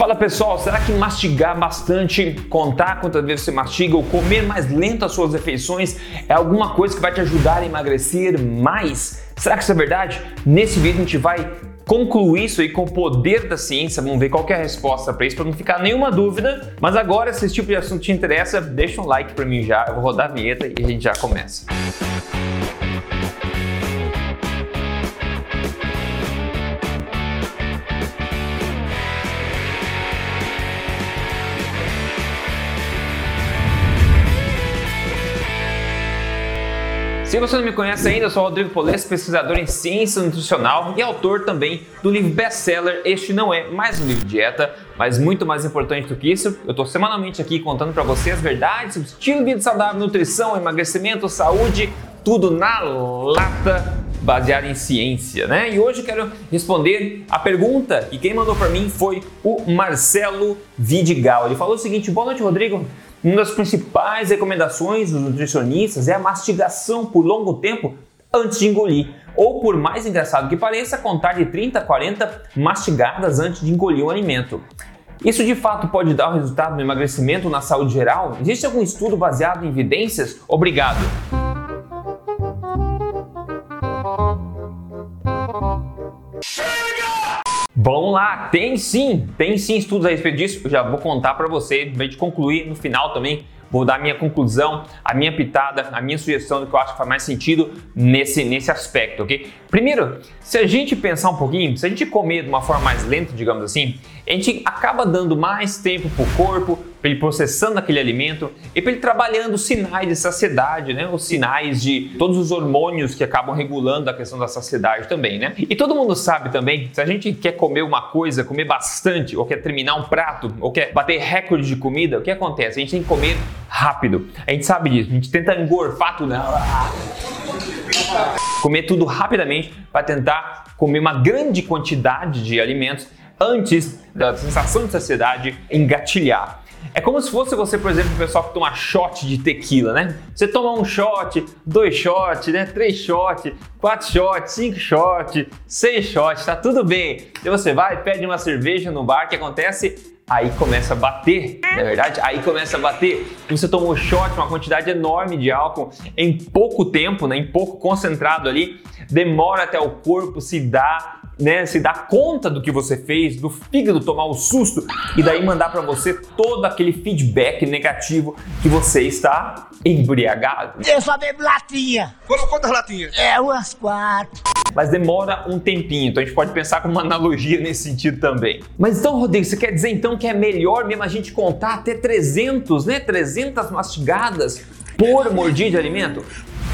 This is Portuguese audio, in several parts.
Fala pessoal, será que mastigar bastante, contar quantas vezes você mastiga ou comer mais lento as suas refeições é alguma coisa que vai te ajudar a emagrecer mais? Será que isso é verdade? Nesse vídeo a gente vai concluir isso aí com o poder da ciência, vamos ver qual é a resposta para isso, para não ficar nenhuma dúvida. Mas agora, se esse tipo de assunto te interessa, deixa um like para mim já, eu vou rodar a vinheta e a gente já começa. Se você não me conhece ainda, eu sou Rodrigo Polesso, pesquisador em ciência nutricional e autor também do livro best-seller Este Não É Mais Um Livro de Dieta, mas muito mais importante do que isso, eu estou semanalmente aqui contando para você as verdades sobre estilo de vida saudável, nutrição, emagrecimento, saúde, tudo na lata baseado em ciência, né? E hoje eu quero responder a pergunta e quem mandou para mim foi o Marcelo Vidigal. Ele falou o seguinte: Boa noite, Rodrigo. Uma das principais recomendações dos nutricionistas é a mastigação por longo tempo antes de engolir. Ou, por mais engraçado que pareça, contar de 30 a 40 mastigadas antes de engolir o alimento. Isso de fato pode dar o resultado no emagrecimento na saúde geral? Existe algum estudo baseado em evidências? Obrigado! Vamos lá, tem sim, tem sim estudos a respeito disso. Eu já vou contar para você, pra gente concluir no final também. Vou dar a minha conclusão, a minha pitada, a minha sugestão do que eu acho que faz mais sentido nesse, nesse aspecto, ok? Primeiro, se a gente pensar um pouquinho, se a gente comer de uma forma mais lenta, digamos assim, a gente acaba dando mais tempo para o corpo, para ele processando aquele alimento e para ele trabalhando os sinais de saciedade, né? Os sinais de todos os hormônios que acabam regulando a questão da saciedade também, né? E todo mundo sabe também, se a gente quer comer uma coisa, comer bastante, ou quer terminar um prato, ou quer bater recorde de comida, o que acontece? A gente tem que comer rápido. A gente sabe disso, a gente tenta engorfar tudo, né? Comer tudo rapidamente para tentar comer uma grande quantidade de alimentos antes da sensação de saciedade engatilhar. É como se fosse você, por exemplo, o pessoal que toma shot de tequila, né? Você toma um shot, dois shots, né? Três shots, quatro shots, cinco shots, seis shots, tá tudo bem. E você vai, pede uma cerveja no bar, que acontece? Aí começa a bater, não é verdade? Aí começa a bater. Você tomou shot, uma quantidade enorme de álcool em pouco tempo, né? Em pouco concentrado ali, demora até o corpo se dar né, se dar conta do que você fez, do fígado tomar o susto e daí mandar para você todo aquele feedback negativo que você está embriagado. Eu só bebo latinha. Foram quantas latinhas? É, umas quatro. Mas demora um tempinho, então a gente pode pensar como uma analogia nesse sentido também. Mas então, Rodrigo, você quer dizer então que é melhor mesmo a gente contar até 300, né? 300 mastigadas por mordida de alimento?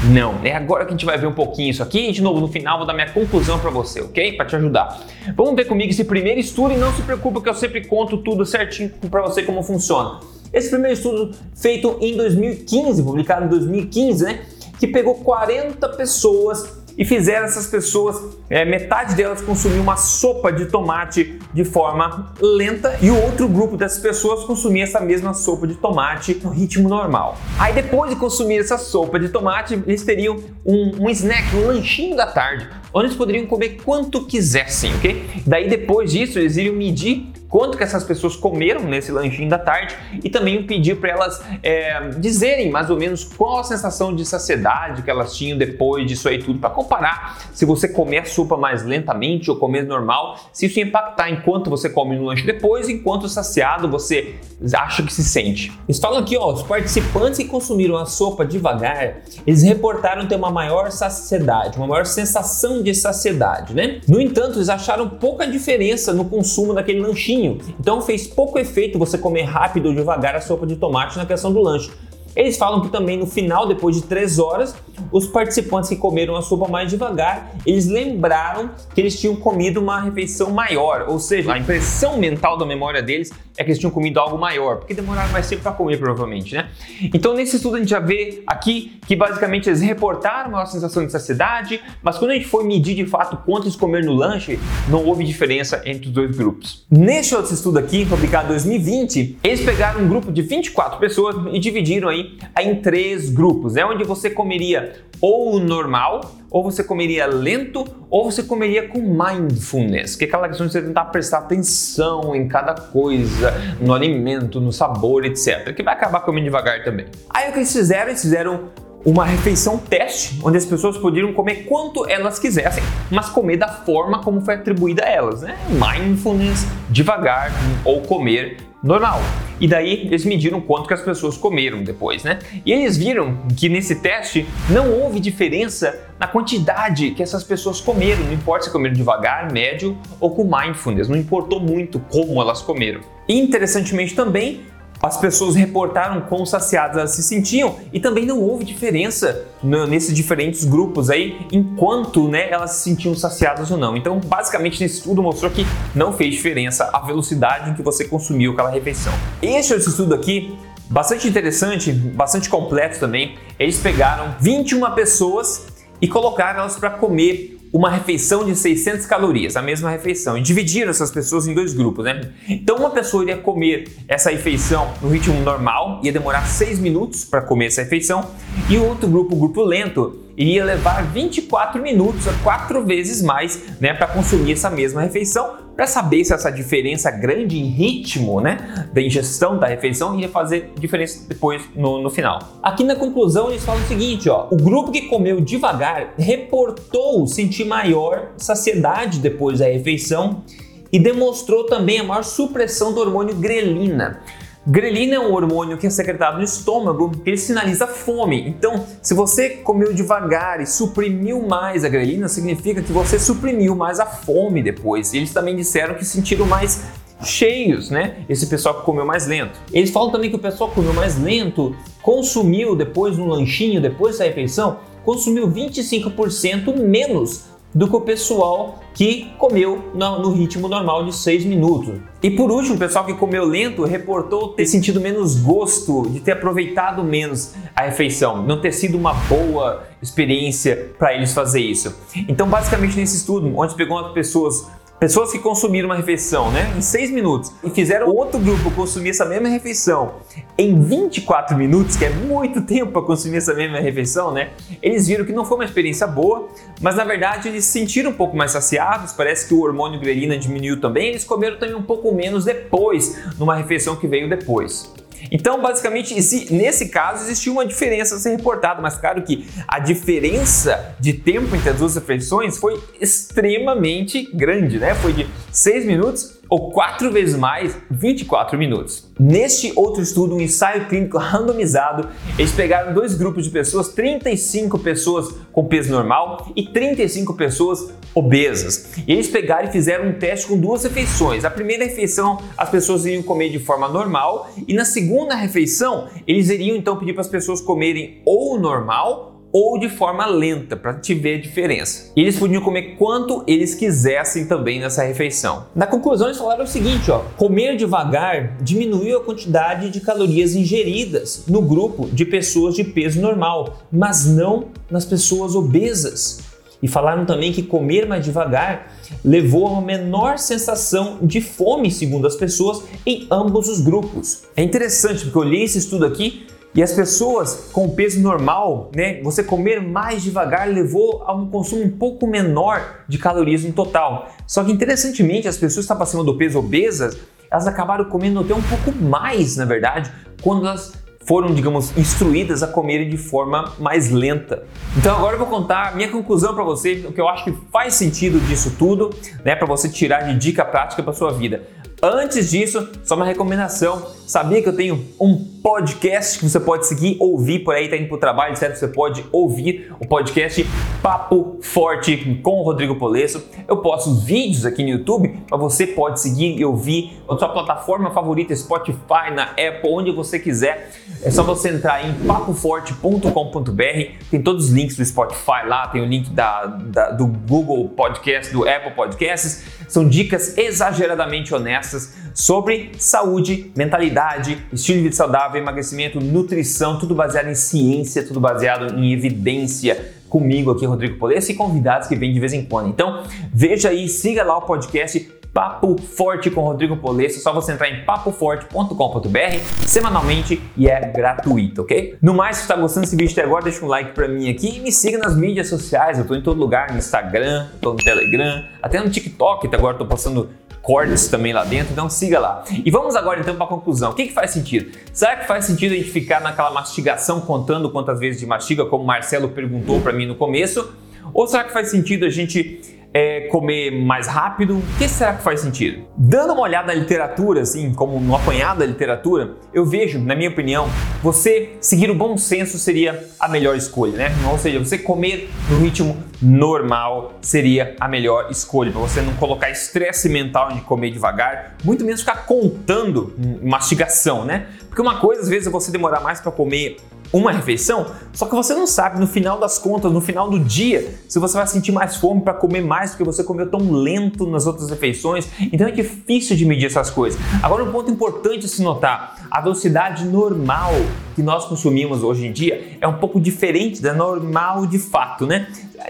Não, é agora que a gente vai ver um pouquinho isso aqui e de novo no final vou dar minha conclusão para você, ok? Para te ajudar. Vamos ver comigo esse primeiro estudo e não se preocupe que eu sempre conto tudo certinho para você como funciona. Esse primeiro estudo feito em 2015, publicado em 2015, né? Que pegou 40 pessoas e fizeram essas pessoas, é, metade delas consumir uma sopa de tomate de forma lenta e o outro grupo dessas pessoas consumia essa mesma sopa de tomate no ritmo normal. Aí depois de consumir essa sopa de tomate, eles teriam um, um snack, um lanchinho da tarde, onde eles poderiam comer quanto quisessem, ok? Daí depois disso eles iriam medir quanto que essas pessoas comeram nesse lanchinho da tarde e também pedir para elas é, dizerem mais ou menos qual a sensação de saciedade que elas tinham depois disso aí tudo, para comparar se você comer a sopa mais lentamente ou comer normal, se isso impactar enquanto você come no lanche depois, enquanto saciado você acha que se sente. Eles falam aqui, ó, os participantes que consumiram a sopa devagar, eles reportaram ter uma maior saciedade, uma maior sensação de saciedade, né? No entanto, eles acharam pouca diferença no consumo daquele lanchinho então fez pouco efeito você comer rápido ou devagar a sopa de tomate na questão do lanche. Eles falam que também no final, depois de três horas, os participantes que comeram a sopa mais devagar, eles lembraram que eles tinham comido uma refeição maior, ou seja, a impressão mental da memória deles é que eles tinham comido algo maior, porque demoraram mais tempo para comer, provavelmente, né? Então, nesse estudo, a gente já vê aqui que basicamente eles reportaram uma sensação de saciedade, mas quando a gente foi medir de fato quanto eles comeram no lanche, não houve diferença entre os dois grupos. Neste outro estudo aqui, publicado em 2020, eles pegaram um grupo de 24 pessoas e dividiram aí em três grupos, né? Onde você comeria comeria ou normal, ou você comeria lento, ou você comeria com mindfulness, que é aquela questão de você tentar prestar atenção em cada coisa, no alimento, no sabor, etc. Que vai acabar comendo devagar também. Aí o que eles fizeram? Eles fizeram uma refeição teste, onde as pessoas poderiam comer quanto elas quisessem, mas comer da forma como foi atribuída a elas, né? Mindfulness, devagar ou comer normal. E daí eles mediram quanto que as pessoas comeram depois, né? E eles viram que nesse teste não houve diferença na quantidade que essas pessoas comeram, não importa se comeram devagar, médio ou com mindfulness, não importou muito como elas comeram. E interessantemente também, as pessoas reportaram quão saciadas elas se sentiam e também não houve diferença nesses diferentes grupos aí enquanto né, elas se sentiam saciadas ou não. Então, basicamente, nesse estudo mostrou que não fez diferença a velocidade em que você consumiu aquela refeição. Este é estudo aqui bastante interessante, bastante completo também. Eles pegaram 21 pessoas e colocaram elas para comer uma refeição de 600 calorias, a mesma refeição, e dividiram essas pessoas em dois grupos, né? Então uma pessoa iria comer essa refeição no ritmo normal, ia demorar 6 minutos para comer essa refeição, e o outro grupo, o grupo lento, iria levar 24 minutos, a quatro vezes mais, né, para consumir essa mesma refeição, para saber se essa diferença grande em ritmo, né, da ingestão da refeição ia fazer diferença depois no, no final. Aqui na conclusão eles falam o seguinte, ó, o grupo que comeu devagar reportou sentir maior saciedade depois da refeição e demonstrou também a maior supressão do hormônio grelina. Grelina é um hormônio que é secretado no estômago ele sinaliza fome. Então, se você comeu devagar e suprimiu mais a grelina, significa que você suprimiu mais a fome depois. E eles também disseram que sentiram mais cheios, né? Esse pessoal que comeu mais lento. Eles falam também que o pessoal que comeu mais lento consumiu depois no lanchinho, depois da refeição, consumiu 25% menos do que o pessoal que comeu no, ritmo normal de 6 minutos. E por último, o pessoal que comeu lento reportou ter sentido menos gosto, de ter aproveitado menos a refeição, não ter sido uma boa experiência para eles fazer isso. Então, basicamente, nesse estudo, onde pegou as pessoas Pessoas que consumiram uma refeição né, em 6 minutos e fizeram outro grupo consumir essa mesma refeição em 24 minutos, que é muito tempo para consumir essa mesma refeição, né? Eles viram que não foi uma experiência boa, mas na verdade eles se sentiram um pouco mais saciados, parece que o hormônio grelina diminuiu também, eles comeram também um pouco menos depois, numa refeição que veio depois. Então, basicamente, nesse caso existiu uma diferença a ser reportada, mas claro que a diferença de tempo entre as duas refeições foi extremamente grande, né? Foi de 6 minutos ou quatro vezes mais 24 minutos. Neste outro estudo, um ensaio clínico randomizado, eles pegaram dois grupos de pessoas, 35 pessoas com peso normal e 35 pessoas obesas. E eles pegaram e fizeram um teste com duas refeições. A primeira refeição as pessoas iriam comer de forma normal e na segunda refeição eles iriam então pedir para as pessoas comerem ou normal ou de forma lenta para te ver a diferença. E eles podiam comer quanto eles quisessem também nessa refeição. Na conclusão eles falaram o seguinte, ó, comer devagar diminuiu a quantidade de calorias ingeridas no grupo de pessoas de peso normal, mas não nas pessoas obesas. E falaram também que comer mais devagar levou a uma menor sensação de fome, segundo as pessoas, em ambos os grupos. É interessante porque eu li esse estudo aqui e as pessoas com peso normal, né, você comer mais devagar levou a um consumo um pouco menor de calorias no total. Só que interessantemente, as pessoas que estavam acima do peso obesas, elas acabaram comendo até um pouco mais, na verdade, quando elas foram, digamos, instruídas a comerem de forma mais lenta. Então agora eu vou contar minha conclusão para você, o que eu acho que faz sentido disso tudo, né, para você tirar de dica prática para sua vida. Antes disso, só uma recomendação. Sabia que eu tenho um podcast que você pode seguir, ouvir por aí, tá indo pro trabalho, certo? Você pode ouvir o podcast Papo Forte com o Rodrigo Polesso. Eu posto vídeos aqui no YouTube, mas você pode seguir e ouvir na sua plataforma favorita, Spotify, na Apple, onde você quiser. É só você entrar em papoforte.com.br. Tem todos os links do Spotify lá, tem o link da, da, do Google Podcast, do Apple Podcasts. São dicas exageradamente honestas sobre saúde, mentalidade, estilo de vida saudável, emagrecimento, nutrição, tudo baseado em ciência, tudo baseado em evidência comigo aqui, Rodrigo Polesso, e convidados que vêm de vez em quando. Então, veja aí, siga lá o podcast Papo Forte com Rodrigo Polesso. É só você entrar em papoforte.com.br semanalmente e é gratuito, ok? No mais, se está gostando desse vídeo até agora, deixa um like para mim aqui e me siga nas mídias sociais. Eu estou em todo lugar, no Instagram, estou no Telegram, até no TikTok, agora estou postando cortes também lá dentro, então siga lá. E vamos agora então para a conclusão. O que, que faz sentido? Será que faz sentido a gente ficar naquela mastigação contando quantas vezes de mastiga, como o Marcelo perguntou para mim no começo? Ou será que faz sentido a gente é, comer mais rápido? O que será que faz sentido? Dando uma olhada na literatura, assim, como no apanhado da literatura, eu vejo, na minha opinião, você seguir o bom senso seria a melhor escolha, né? Ou seja, você comer no ritmo normal seria a melhor escolha, para você não colocar estresse mental de comer devagar, muito menos ficar contando mastigação, né? Porque uma coisa, às vezes, é você demorar mais para comer uma refeição, só que você não sabe no final das contas, no final do dia, se você vai sentir mais fome para comer mais porque você comeu tão lento nas outras refeições. Então é difícil de medir essas coisas. Agora, um ponto importante se notar: a velocidade normal que nós consumimos hoje em dia é um pouco diferente da normal de fato, né?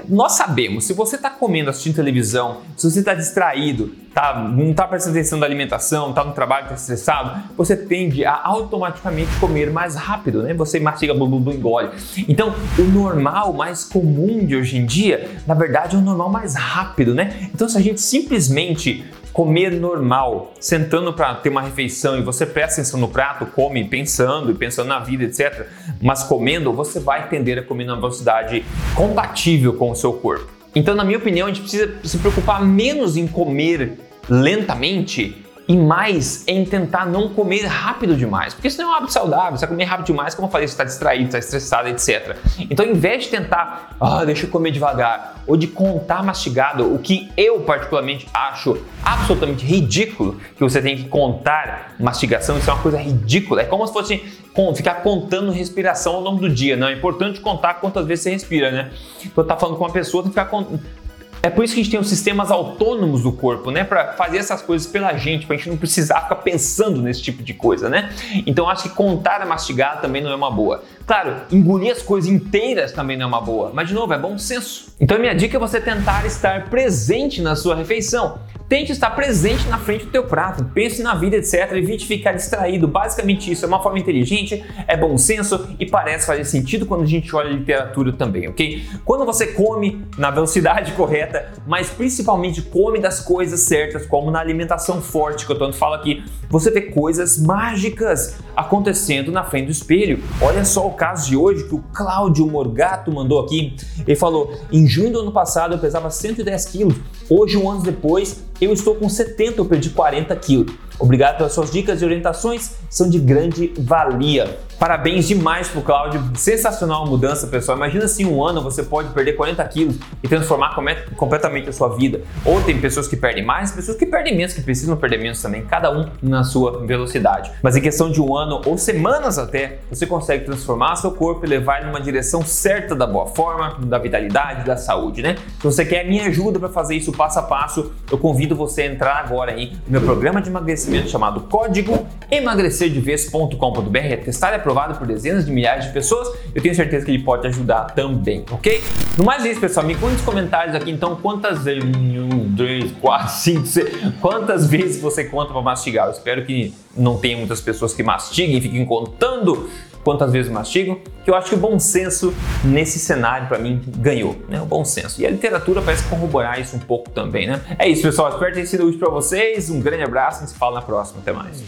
Nós sabemos, se você está comendo, assistindo televisão, se você está distraído, tá, não está prestando atenção da alimentação, está no trabalho, está estressado, você tende a automaticamente comer mais rápido, né? Você mastiga, blu, blu, engole. Então, o normal mais comum de hoje em dia, na verdade, é o normal mais rápido, né? Então, se a gente simplesmente comer normal, sentando para ter uma refeição e você presta atenção no prato, come pensando e pensando na vida, etc. Mas comendo, você vai tender a comer numa velocidade compatível com o seu corpo. Então, na minha opinião, a gente precisa se preocupar menos em comer lentamente e mais em tentar não comer rápido demais, porque isso não é um hábito saudável, você comer rápido demais, como eu falei, você está distraído, está estressado, etc. Então, ao invés de tentar, ah, deixa eu comer devagar, ou de contar mastigado, o que eu particularmente acho absolutamente ridículo, que você tem que contar mastigação, isso é uma coisa ridícula, é como se fosse ficar contando respiração ao longo do dia, não é importante contar quantas vezes você respira, né? Então, tá falando com uma pessoa, tem que ficar contando é por isso que a gente tem os sistemas autônomos do corpo, né? Para fazer essas coisas pela gente, para a gente não precisar ficar pensando nesse tipo de coisa, né? Então acho que contar a mastigar também não é uma boa. Claro, engolir as coisas inteiras também não é uma boa, mas de novo, é bom senso. Então minha dica é você tentar estar presente na sua refeição. Tente estar presente na frente do teu prato, pense na vida, etc. Evite ficar distraído. Basicamente isso é uma forma inteligente, é bom senso e parece fazer sentido quando a gente olha a literatura também, ok? Quando você come na velocidade correta, mas principalmente come das coisas certas, como na alimentação forte que eu tanto falo aqui, você vê coisas mágicas acontecendo na frente do espelho. Olha só o caso de hoje que o Cláudio Morgato mandou aqui. Ele falou: em junho do ano passado eu pesava 110 quilos. Hoje, um ano depois, eu estou com 70, eu perdi 40 quilos. Obrigado pelas suas dicas e orientações, são de grande valia. Parabéns demais pro Cláudio, sensacional a mudança, pessoal. Imagina em um ano você pode perder 40 quilos e transformar completamente a sua vida. Ou tem pessoas que perdem mais, pessoas que perdem menos, que precisam perder menos também, cada um na sua velocidade. Mas em questão de um ano ou semanas até, você consegue transformar seu corpo e levar ele numa direção certa da boa forma, da vitalidade, da saúde, né? Se você quer minha ajuda para fazer isso passo a passo, eu convido você a entrar agora aí no meu programa de emagrecimento chamado Código emagrecerdevez.com.br. É testado e aprovado por dezenas de milhares de pessoas. Eu tenho certeza que ele pode te ajudar também, ok? No mais é isso, pessoal. Me conte nos comentários aqui então quantas vezes. Um, dois, quatro, cinco, seis. Quantas vezes você conta para mastigar? Eu espero que não tenha muitas pessoas que mastiguem e fiquem contando quantas vezes mastigam, que eu acho que o bom senso nesse cenário para mim ganhou, né? O bom senso. E a literatura parece corroborar isso um pouco também, né? É isso, pessoal. Espero ter sido útil para vocês. Um grande abraço e se fala na próxima. Até mais.